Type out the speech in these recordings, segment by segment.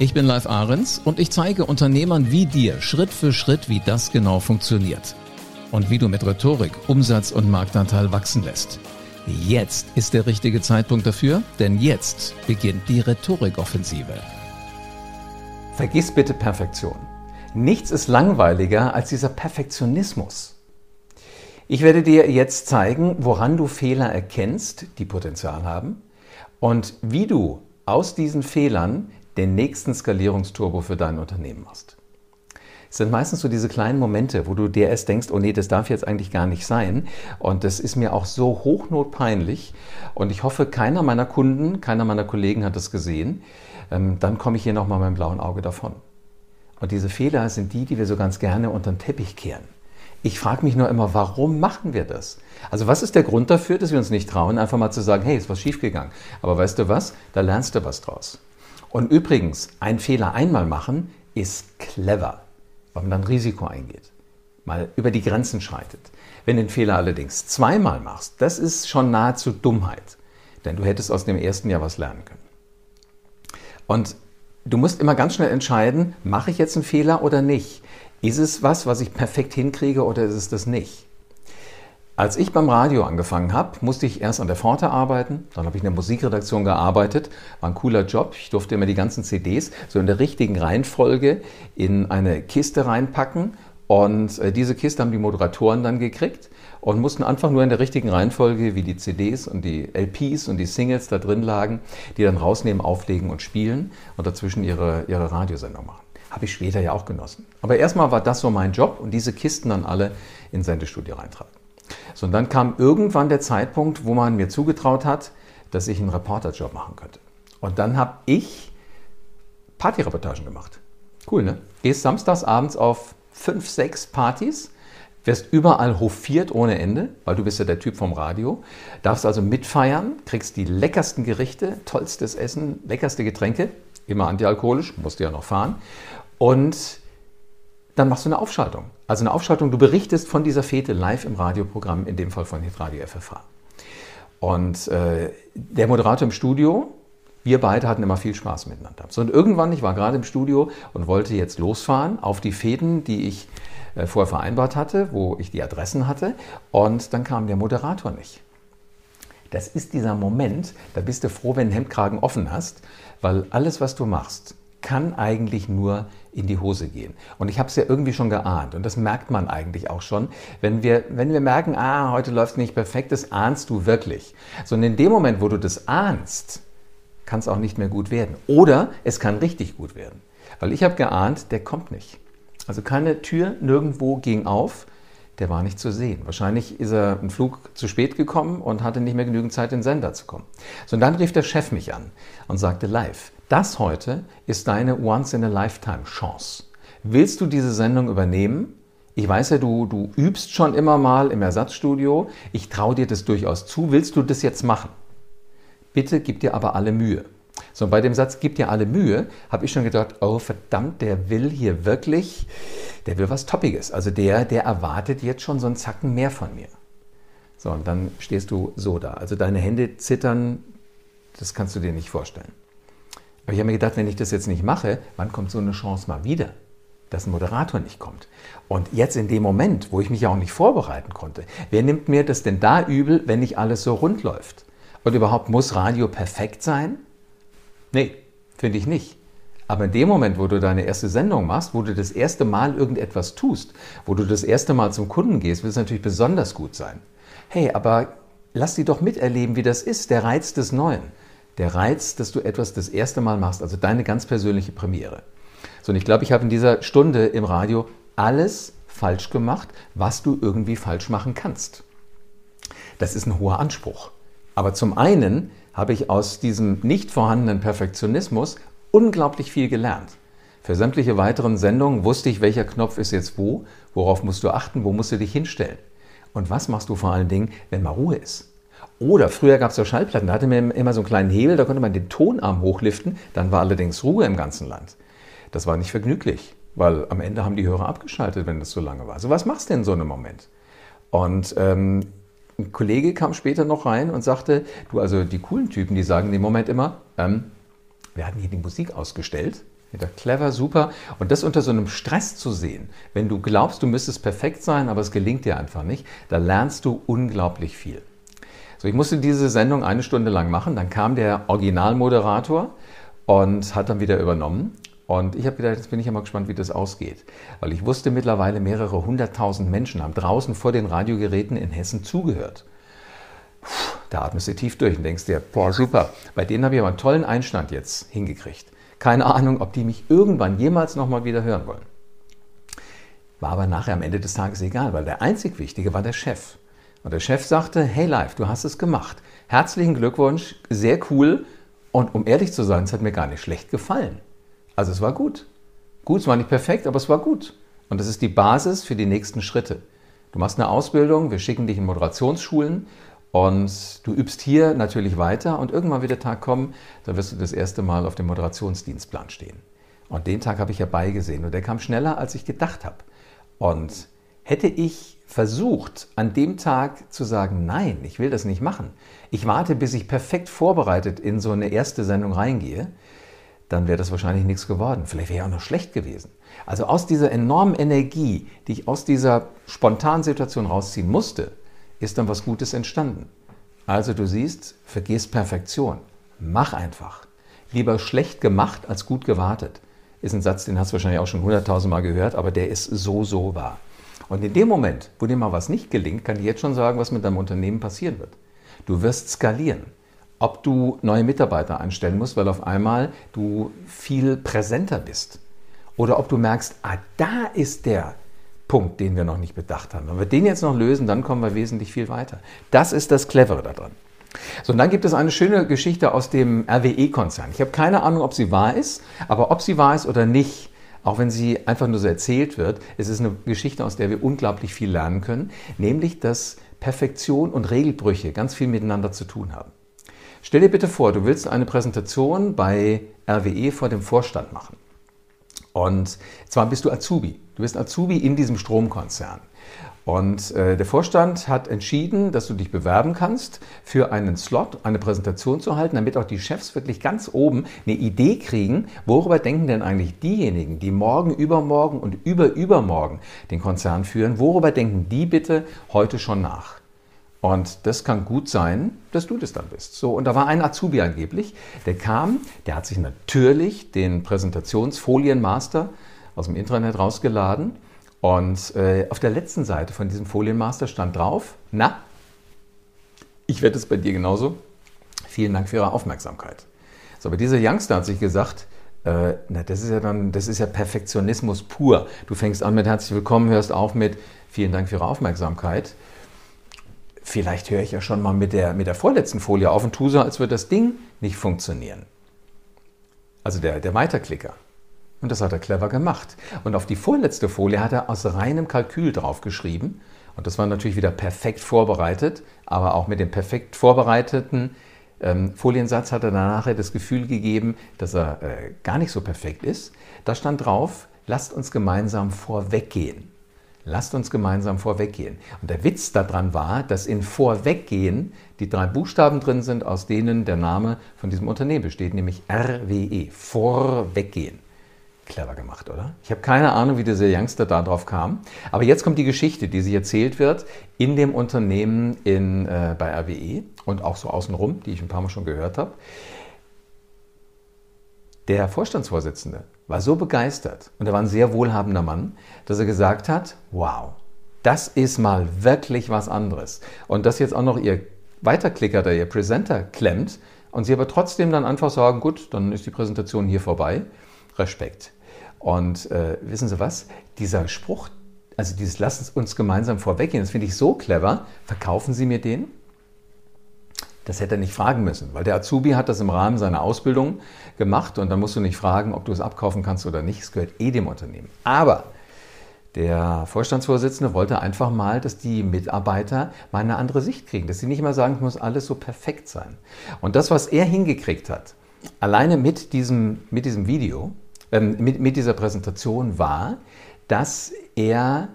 Ich bin Live Ahrens und ich zeige Unternehmern wie dir Schritt für Schritt, wie das genau funktioniert. Und wie du mit Rhetorik Umsatz und Marktanteil wachsen lässt. Jetzt ist der richtige Zeitpunkt dafür, denn jetzt beginnt die Rhetorikoffensive. Vergiss bitte Perfektion. Nichts ist langweiliger als dieser Perfektionismus. Ich werde dir jetzt zeigen, woran du Fehler erkennst, die Potenzial haben, und wie du aus diesen Fehlern den nächsten Skalierungsturbo für dein Unternehmen machst. Es sind meistens so diese kleinen Momente, wo du dir erst denkst, oh nee, das darf jetzt eigentlich gar nicht sein. Und das ist mir auch so hochnotpeinlich. Und ich hoffe, keiner meiner Kunden, keiner meiner Kollegen hat das gesehen. Ähm, dann komme ich hier nochmal mit dem blauen Auge davon. Und diese Fehler sind die, die wir so ganz gerne unter den Teppich kehren. Ich frage mich nur immer, warum machen wir das? Also was ist der Grund dafür, dass wir uns nicht trauen, einfach mal zu sagen, hey, ist was schiefgegangen. Aber weißt du was? Da lernst du was draus. Und übrigens, einen Fehler einmal machen ist clever, weil man dann Risiko eingeht, mal über die Grenzen schreitet. Wenn du den Fehler allerdings zweimal machst, das ist schon nahezu Dummheit, denn du hättest aus dem ersten Jahr was lernen können. Und du musst immer ganz schnell entscheiden, mache ich jetzt einen Fehler oder nicht? Ist es was, was ich perfekt hinkriege oder ist es das nicht? Als ich beim Radio angefangen habe, musste ich erst an der Pforte arbeiten, dann habe ich in der Musikredaktion gearbeitet, war ein cooler Job. Ich durfte immer die ganzen CDs so in der richtigen Reihenfolge in eine Kiste reinpacken und äh, diese Kiste haben die Moderatoren dann gekriegt und mussten einfach nur in der richtigen Reihenfolge, wie die CDs und die LPs und die Singles da drin lagen, die dann rausnehmen, auflegen und spielen und dazwischen ihre, ihre Radiosendung machen. Habe ich später ja auch genossen. Aber erstmal war das so mein Job und diese Kisten dann alle in Sendestudio reintragen. So, und dann kam irgendwann der Zeitpunkt, wo man mir zugetraut hat, dass ich einen Reporterjob machen könnte. Und dann habe ich Partyreportagen gemacht. Cool, ne? Gehst samstags abends auf fünf, sechs Partys, wirst überall hofiert ohne Ende, weil du bist ja der Typ vom Radio, darfst also mitfeiern, kriegst die leckersten Gerichte, tollstes Essen, leckerste Getränke, immer antialkoholisch, musst du ja noch fahren. Und dann machst du eine Aufschaltung. Also eine Aufschaltung, du berichtest von dieser Fete live im Radioprogramm, in dem Fall von Hitradio FFH. Und äh, der Moderator im Studio, wir beide hatten immer viel Spaß miteinander. So, und irgendwann, ich war gerade im Studio und wollte jetzt losfahren auf die Fäden, die ich äh, vorher vereinbart hatte, wo ich die Adressen hatte. Und dann kam der Moderator nicht. Das ist dieser Moment, da bist du froh, wenn du Hemdkragen offen hast, weil alles, was du machst, kann eigentlich nur in die Hose gehen. Und ich habe es ja irgendwie schon geahnt und das merkt man eigentlich auch schon. Wenn wir, wenn wir merken, ah, heute läuft nicht perfekt, das ahnst du wirklich. Sondern in dem Moment, wo du das ahnst, kann es auch nicht mehr gut werden. Oder es kann richtig gut werden. Weil ich habe geahnt, der kommt nicht. Also keine Tür nirgendwo ging auf, der war nicht zu sehen. Wahrscheinlich ist er ein Flug zu spät gekommen und hatte nicht mehr genügend Zeit, in den Sender zu kommen. So, und dann rief der Chef mich an und sagte live, das heute ist deine Once-in-a-Lifetime-Chance. Willst du diese Sendung übernehmen? Ich weiß ja, du, du übst schon immer mal im Ersatzstudio. Ich traue dir das durchaus zu. Willst du das jetzt machen? Bitte gib dir aber alle Mühe. So, bei dem Satz, gib dir alle Mühe, habe ich schon gedacht, oh verdammt, der will hier wirklich, der will was Toppiges. Also der, der erwartet jetzt schon so einen Zacken mehr von mir. So, und dann stehst du so da. Also deine Hände zittern, das kannst du dir nicht vorstellen. Aber ich habe mir gedacht, wenn ich das jetzt nicht mache, wann kommt so eine Chance mal wieder? dass ein Moderator nicht kommt. Und jetzt in dem Moment, wo ich mich ja auch nicht vorbereiten konnte, wer nimmt mir das denn da übel, wenn nicht alles so rund läuft? Und überhaupt muss Radio perfekt sein? Nee, finde ich nicht. Aber in dem Moment, wo du deine erste Sendung machst, wo du das erste Mal irgendetwas tust, wo du das erste Mal zum Kunden gehst, wird es natürlich besonders gut sein. Hey, aber lass sie doch miterleben, wie das ist, der Reiz des Neuen der Reiz, dass du etwas das erste Mal machst, also deine ganz persönliche Premiere. So, und ich glaube, ich habe in dieser Stunde im Radio alles falsch gemacht, was du irgendwie falsch machen kannst. Das ist ein hoher Anspruch. Aber zum einen habe ich aus diesem nicht vorhandenen Perfektionismus unglaublich viel gelernt. Für sämtliche weiteren Sendungen wusste ich, welcher Knopf ist jetzt wo, worauf musst du achten, wo musst du dich hinstellen. Und was machst du vor allen Dingen, wenn mal Ruhe ist? Oder früher gab es ja Schallplatten, da hatte man immer so einen kleinen Hebel, da konnte man den Tonarm hochliften, dann war allerdings Ruhe im ganzen Land. Das war nicht vergnüglich, weil am Ende haben die Hörer abgeschaltet, wenn das so lange war. So was machst du in so einem Moment? Und ähm, ein Kollege kam später noch rein und sagte, du, also die coolen Typen, die sagen im Moment immer, ähm, wir hatten hier die Musik ausgestellt. Wieder clever, super. Und das unter so einem Stress zu sehen, wenn du glaubst, du müsstest perfekt sein, aber es gelingt dir einfach nicht, da lernst du unglaublich viel. So, ich musste diese Sendung eine Stunde lang machen. Dann kam der Originalmoderator und hat dann wieder übernommen. Und ich habe gedacht, jetzt bin ich ja mal gespannt, wie das ausgeht. Weil ich wusste mittlerweile, mehrere hunderttausend Menschen haben draußen vor den Radiogeräten in Hessen zugehört. Puh, da atmest du tief durch und denkst dir, boah, super. Bei denen habe ich aber einen tollen Einstand jetzt hingekriegt. Keine Ahnung, ob die mich irgendwann jemals nochmal wieder hören wollen. War aber nachher am Ende des Tages egal, weil der einzig Wichtige war der Chef. Und der Chef sagte, hey Live, du hast es gemacht. Herzlichen Glückwunsch, sehr cool. Und um ehrlich zu sein, es hat mir gar nicht schlecht gefallen. Also es war gut. Gut, es war nicht perfekt, aber es war gut. Und das ist die Basis für die nächsten Schritte. Du machst eine Ausbildung, wir schicken dich in Moderationsschulen und du übst hier natürlich weiter und irgendwann wird der Tag kommen, da wirst du das erste Mal auf dem Moderationsdienstplan stehen. Und den Tag habe ich herbeigesehen und der kam schneller, als ich gedacht habe. Und hätte ich versucht, an dem Tag zu sagen, nein, ich will das nicht machen, ich warte, bis ich perfekt vorbereitet in so eine erste Sendung reingehe, dann wäre das wahrscheinlich nichts geworden. Vielleicht wäre ja auch noch schlecht gewesen. Also aus dieser enormen Energie, die ich aus dieser spontanen Situation rausziehen musste, ist dann was Gutes entstanden. Also du siehst, vergiss Perfektion. Mach einfach. Lieber schlecht gemacht als gut gewartet. Ist ein Satz, den hast du wahrscheinlich auch schon hunderttausend Mal gehört, aber der ist so, so wahr. Und in dem Moment, wo dir mal was nicht gelingt, kann ich jetzt schon sagen, was mit deinem Unternehmen passieren wird. Du wirst skalieren ob du neue Mitarbeiter einstellen musst, weil auf einmal du viel präsenter bist. Oder ob du merkst, ah, da ist der Punkt, den wir noch nicht bedacht haben. Wenn wir den jetzt noch lösen, dann kommen wir wesentlich viel weiter. Das ist das Clevere daran. So, und dann gibt es eine schöne Geschichte aus dem RWE-Konzern. Ich habe keine Ahnung, ob sie wahr ist, aber ob sie wahr ist oder nicht, auch wenn sie einfach nur so erzählt wird, es ist eine Geschichte, aus der wir unglaublich viel lernen können, nämlich dass Perfektion und Regelbrüche ganz viel miteinander zu tun haben. Stell dir bitte vor, du willst eine Präsentation bei RWE vor dem Vorstand machen. Und zwar bist du Azubi. Du bist Azubi in diesem Stromkonzern. Und äh, der Vorstand hat entschieden, dass du dich bewerben kannst für einen Slot, eine Präsentation zu halten, damit auch die Chefs wirklich ganz oben eine Idee kriegen, worüber denken denn eigentlich diejenigen, die morgen, übermorgen und überübermorgen den Konzern führen, worüber denken die bitte heute schon nach? Und das kann gut sein, dass du das dann bist. So, und da war ein Azubi angeblich, der kam, der hat sich natürlich den Präsentationsfolienmaster aus dem Internet rausgeladen. Und äh, auf der letzten Seite von diesem Folienmaster stand drauf, na, ich werde es bei dir genauso. Vielen Dank für Ihre Aufmerksamkeit. So, aber dieser Youngster hat sich gesagt, äh, na, das ist ja dann, das ist ja Perfektionismus pur. Du fängst an mit herzlich willkommen, hörst auf mit vielen Dank für Ihre Aufmerksamkeit vielleicht höre ich ja schon mal mit der, mit der vorletzten Folie auf und tue so, als würde das Ding nicht funktionieren. Also der, der Weiterklicker. Und das hat er clever gemacht. Und auf die vorletzte Folie hat er aus reinem Kalkül draufgeschrieben. Und das war natürlich wieder perfekt vorbereitet, aber auch mit dem perfekt vorbereiteten ähm, Foliensatz hat er danach das Gefühl gegeben, dass er äh, gar nicht so perfekt ist. Da stand drauf, lasst uns gemeinsam vorweggehen. Lasst uns gemeinsam vorweggehen. Und der Witz daran war, dass in Vorweggehen die drei Buchstaben drin sind, aus denen der Name von diesem Unternehmen besteht, nämlich RWE. Vorweggehen. Clever gemacht, oder? Ich habe keine Ahnung, wie dieser Youngster da drauf kam. Aber jetzt kommt die Geschichte, die sie erzählt wird in dem Unternehmen in, äh, bei RWE und auch so außenrum, die ich ein paar Mal schon gehört habe. Der Vorstandsvorsitzende war so begeistert und er war ein sehr wohlhabender Mann, dass er gesagt hat, wow, das ist mal wirklich was anderes. Und dass jetzt auch noch ihr Weiterklicker oder ihr Presenter klemmt und sie aber trotzdem dann einfach sagen, gut, dann ist die Präsentation hier vorbei. Respekt. Und äh, wissen Sie was? Dieser Spruch, also dieses Lass uns gemeinsam vorweggehen, das finde ich so clever. Verkaufen Sie mir den? Das hätte er nicht fragen müssen, weil der Azubi hat das im Rahmen seiner Ausbildung gemacht und dann musst du nicht fragen, ob du es abkaufen kannst oder nicht. Es gehört eh dem Unternehmen. Aber der Vorstandsvorsitzende wollte einfach mal, dass die Mitarbeiter mal eine andere Sicht kriegen, dass sie nicht immer sagen, es muss alles so perfekt sein. Und das, was er hingekriegt hat, alleine mit diesem, mit diesem Video, äh, mit, mit dieser Präsentation war, dass er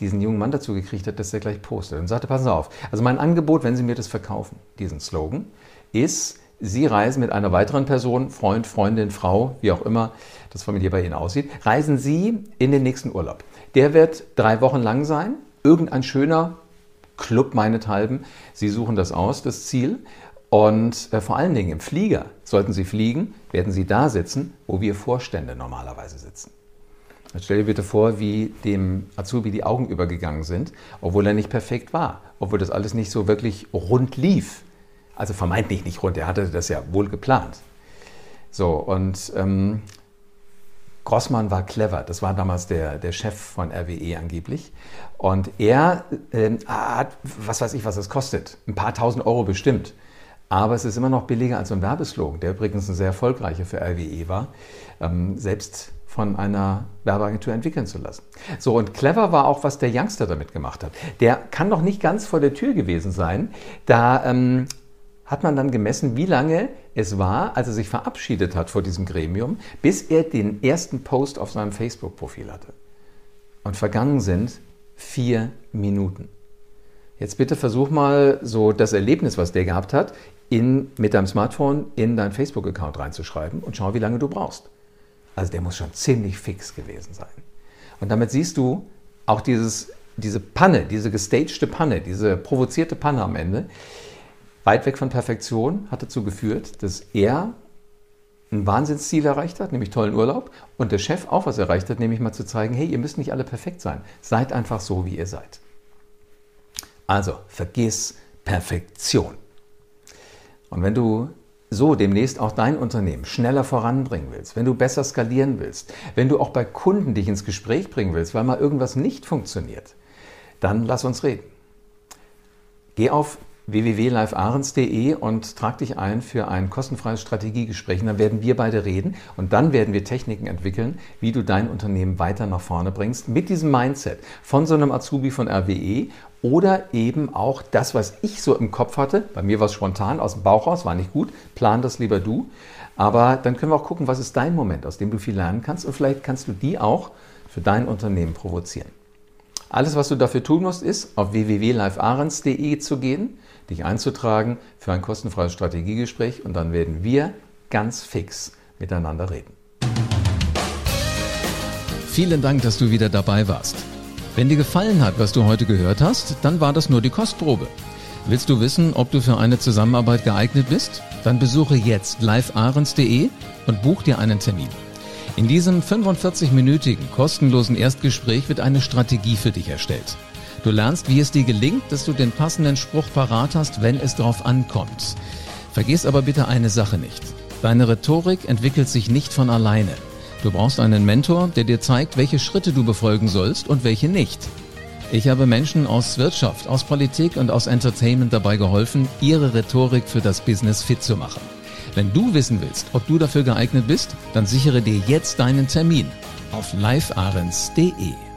diesen jungen Mann dazu gekriegt hat, dass er gleich postet und sagte, passen Sie auf, also mein Angebot, wenn Sie mir das verkaufen, diesen Slogan, ist, Sie reisen mit einer weiteren Person, Freund, Freundin, Frau, wie auch immer das familiär bei Ihnen aussieht, reisen Sie in den nächsten Urlaub. Der wird drei Wochen lang sein, irgendein schöner Club meinethalben. Sie suchen das aus, das Ziel. Und äh, vor allen Dingen im Flieger, sollten Sie fliegen, werden Sie da sitzen, wo wir Vorstände normalerweise sitzen. Stell dir bitte vor, wie dem Azubi die Augen übergegangen sind, obwohl er nicht perfekt war, obwohl das alles nicht so wirklich rund lief. Also vermeintlich nicht rund, er hatte das ja wohl geplant. So, und ähm, Grossmann war clever, das war damals der, der Chef von RWE angeblich. Und er äh, hat, was weiß ich, was es kostet, ein paar tausend Euro bestimmt. Aber es ist immer noch billiger als so ein Werbeslogan, der übrigens ein sehr erfolgreicher für RWE war. Ähm, selbst von einer Werbeagentur entwickeln zu lassen. So, und clever war auch, was der Youngster damit gemacht hat. Der kann noch nicht ganz vor der Tür gewesen sein. Da ähm, hat man dann gemessen, wie lange es war, als er sich verabschiedet hat vor diesem Gremium, bis er den ersten Post auf seinem Facebook-Profil hatte. Und vergangen sind vier Minuten. Jetzt bitte versuch mal so das Erlebnis, was der gehabt hat, in, mit deinem Smartphone in deinen Facebook-Account reinzuschreiben und schau, wie lange du brauchst. Also der muss schon ziemlich fix gewesen sein. Und damit siehst du auch dieses, diese Panne, diese gestagte Panne, diese provozierte Panne am Ende, weit weg von Perfektion, hat dazu geführt, dass er ein Wahnsinnsziel erreicht hat, nämlich tollen Urlaub, und der Chef auch was erreicht hat, nämlich mal zu zeigen, hey, ihr müsst nicht alle perfekt sein. Seid einfach so, wie ihr seid. Also, vergiss Perfektion. Und wenn du so demnächst auch dein Unternehmen schneller voranbringen willst, wenn du besser skalieren willst, wenn du auch bei Kunden dich ins Gespräch bringen willst, weil mal irgendwas nicht funktioniert, dann lass uns reden. Geh auf www.livearens.de und trag dich ein für ein kostenfreies Strategiegespräch. Und dann werden wir beide reden und dann werden wir Techniken entwickeln, wie du dein Unternehmen weiter nach vorne bringst mit diesem Mindset von so einem Azubi von RWE oder eben auch das, was ich so im Kopf hatte. Bei mir war es spontan aus dem Bauch raus, war nicht gut. Plan das lieber du. Aber dann können wir auch gucken, was ist dein Moment, aus dem du viel lernen kannst und vielleicht kannst du die auch für dein Unternehmen provozieren. Alles, was du dafür tun musst, ist auf www.livearens.de zu gehen dich einzutragen für ein kostenfreies Strategiegespräch und dann werden wir ganz fix miteinander reden. Vielen Dank, dass du wieder dabei warst. Wenn dir gefallen hat, was du heute gehört hast, dann war das nur die Kostprobe. Willst du wissen, ob du für eine Zusammenarbeit geeignet bist? Dann besuche jetzt livearens.de und buch dir einen Termin. In diesem 45-minütigen kostenlosen Erstgespräch wird eine Strategie für dich erstellt. Du lernst, wie es dir gelingt, dass du den passenden Spruch parat hast, wenn es drauf ankommt. Vergiss aber bitte eine Sache nicht. Deine Rhetorik entwickelt sich nicht von alleine. Du brauchst einen Mentor, der dir zeigt, welche Schritte du befolgen sollst und welche nicht. Ich habe Menschen aus Wirtschaft, aus Politik und aus Entertainment dabei geholfen, ihre Rhetorik für das Business fit zu machen. Wenn du wissen willst, ob du dafür geeignet bist, dann sichere dir jetzt deinen Termin auf livearens.de.